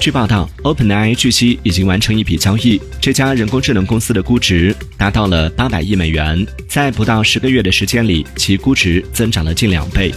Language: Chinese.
据报道 openai 据悉已经完成一笔交易这家人工智能公司的估值达到了八百亿美元在不到十个月的时间里其估值增长了近两倍。